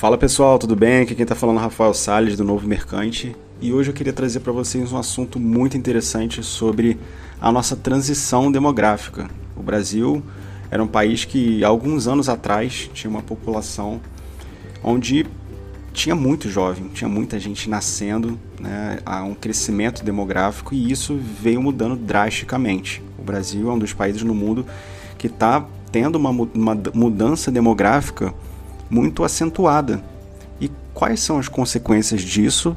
Fala pessoal, tudo bem? Aqui quem está falando é Rafael Salles do Novo Mercante e hoje eu queria trazer para vocês um assunto muito interessante sobre a nossa transição demográfica. O Brasil era um país que alguns anos atrás tinha uma população onde tinha muito jovem, tinha muita gente nascendo, né, há um crescimento demográfico e isso veio mudando drasticamente. O Brasil é um dos países no mundo que está tendo uma mudança demográfica muito acentuada. E quais são as consequências disso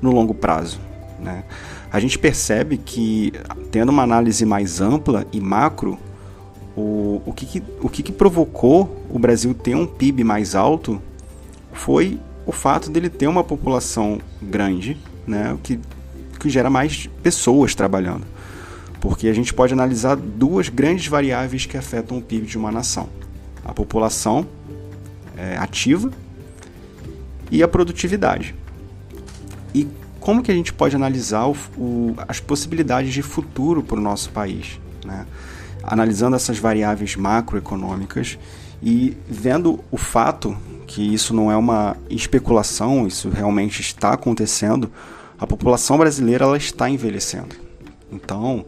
no longo prazo? Né? A gente percebe que, tendo uma análise mais ampla e macro, o, o, que, que o que, que provocou o Brasil ter um PIB mais alto foi o fato dele ter uma população grande, né, que, que gera mais pessoas trabalhando. Porque a gente pode analisar duas grandes variáveis que afetam o PIB de uma nação: a população é, ativa e a produtividade. E como que a gente pode analisar o, o, as possibilidades de futuro para o nosso país? Né? Analisando essas variáveis macroeconômicas e vendo o fato que isso não é uma especulação, isso realmente está acontecendo, a população brasileira ela está envelhecendo. Então,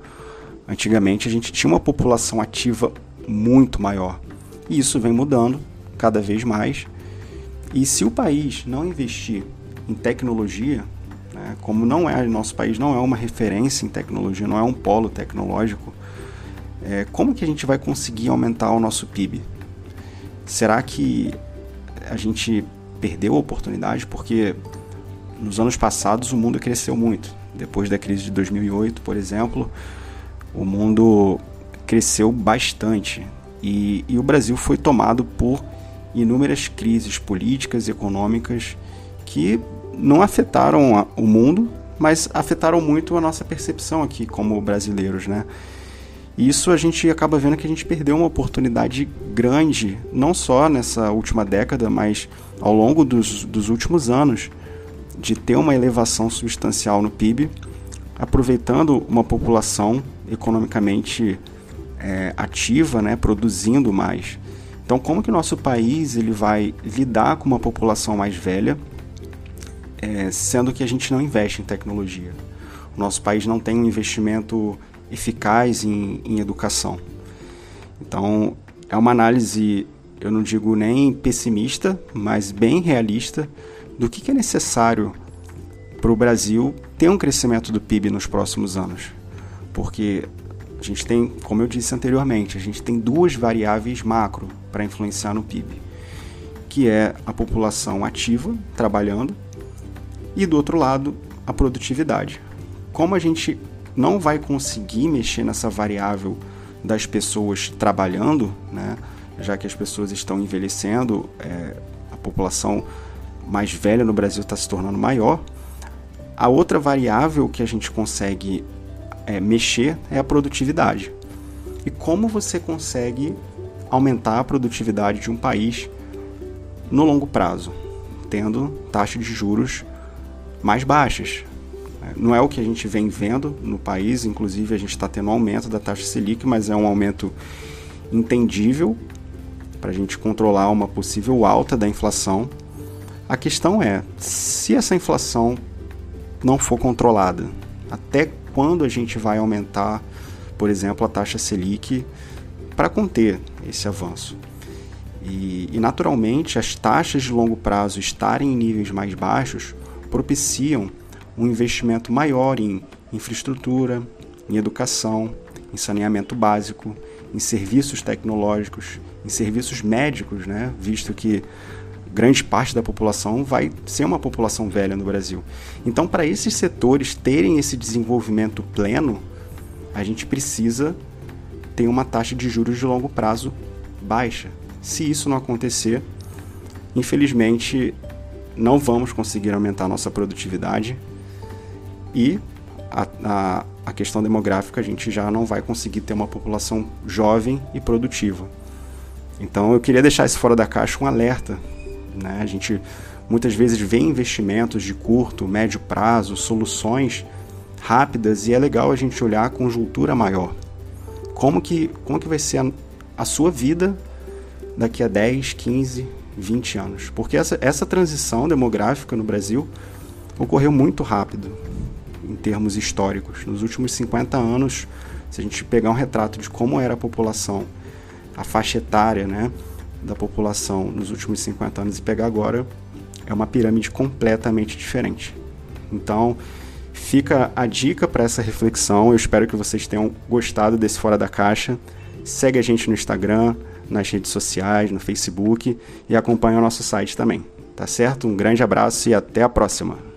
antigamente a gente tinha uma população ativa muito maior. E isso vem mudando cada vez mais. E se o país não investir em tecnologia, né, como não é nosso país não é uma referência em tecnologia, não é um polo tecnológico, é, como que a gente vai conseguir aumentar o nosso PIB? Será que a gente perdeu a oportunidade? Porque nos anos passados o mundo cresceu muito. Depois da crise de 2008, por exemplo, o mundo cresceu bastante e, e o Brasil foi tomado por inúmeras crises políticas e econômicas que não afetaram o mundo, mas afetaram muito a nossa percepção aqui como brasileiros, né? Isso a gente acaba vendo que a gente perdeu uma oportunidade grande, não só nessa última década, mas ao longo dos, dos últimos anos, de ter uma elevação substancial no PIB, aproveitando uma população economicamente é, ativa, né, produzindo mais. Então, como que o nosso país ele vai lidar com uma população mais velha, é, sendo que a gente não investe em tecnologia? O nosso país não tem um investimento eficaz em, em educação. Então, é uma análise, eu não digo nem pessimista, mas bem realista do que, que é necessário para o Brasil ter um crescimento do PIB nos próximos anos. Porque a gente tem, como eu disse anteriormente, a gente tem duas variáveis macro para influenciar no PIB, que é a população ativa trabalhando e do outro lado a produtividade. Como a gente não vai conseguir mexer nessa variável das pessoas trabalhando, né, já que as pessoas estão envelhecendo, é, a população mais velha no Brasil está se tornando maior. A outra variável que a gente consegue é, mexer é a produtividade. E como você consegue aumentar a produtividade de um país no longo prazo, tendo taxas de juros mais baixas. Não é o que a gente vem vendo no país, inclusive a gente está tendo um aumento da taxa Selic, mas é um aumento entendível para a gente controlar uma possível alta da inflação. A questão é, se essa inflação não for controlada, até quando a gente vai aumentar, por exemplo, a taxa Selic para conter esse avanço. E, e, naturalmente, as taxas de longo prazo estarem em níveis mais baixos propiciam um investimento maior em infraestrutura, em educação, em saneamento básico, em serviços tecnológicos, em serviços médicos, né? visto que grande parte da população vai ser uma população velha no Brasil. Então, para esses setores terem esse desenvolvimento pleno, a gente precisa ter uma taxa de juros de longo prazo baixa. Se isso não acontecer, infelizmente não vamos conseguir aumentar nossa produtividade e a, a, a, questão demográfica a gente já não vai conseguir ter uma população jovem e produtiva. Então eu queria deixar esse fora da caixa um alerta né? A gente muitas vezes vê investimentos de curto, médio prazo, soluções rápidas e é legal a gente olhar a conjuntura maior. Como que, como que vai ser a, a sua vida daqui a 10, 15, 20 anos. Porque essa, essa transição demográfica no Brasil ocorreu muito rápido em termos históricos. Nos últimos 50 anos, se a gente pegar um retrato de como era a população, a faixa etária né, da população nos últimos 50 anos e pegar agora, é uma pirâmide completamente diferente. Então, fica a dica para essa reflexão. Eu espero que vocês tenham gostado desse Fora da Caixa. Segue a gente no Instagram, nas redes sociais, no Facebook e acompanha o nosso site também. Tá certo? Um grande abraço e até a próxima.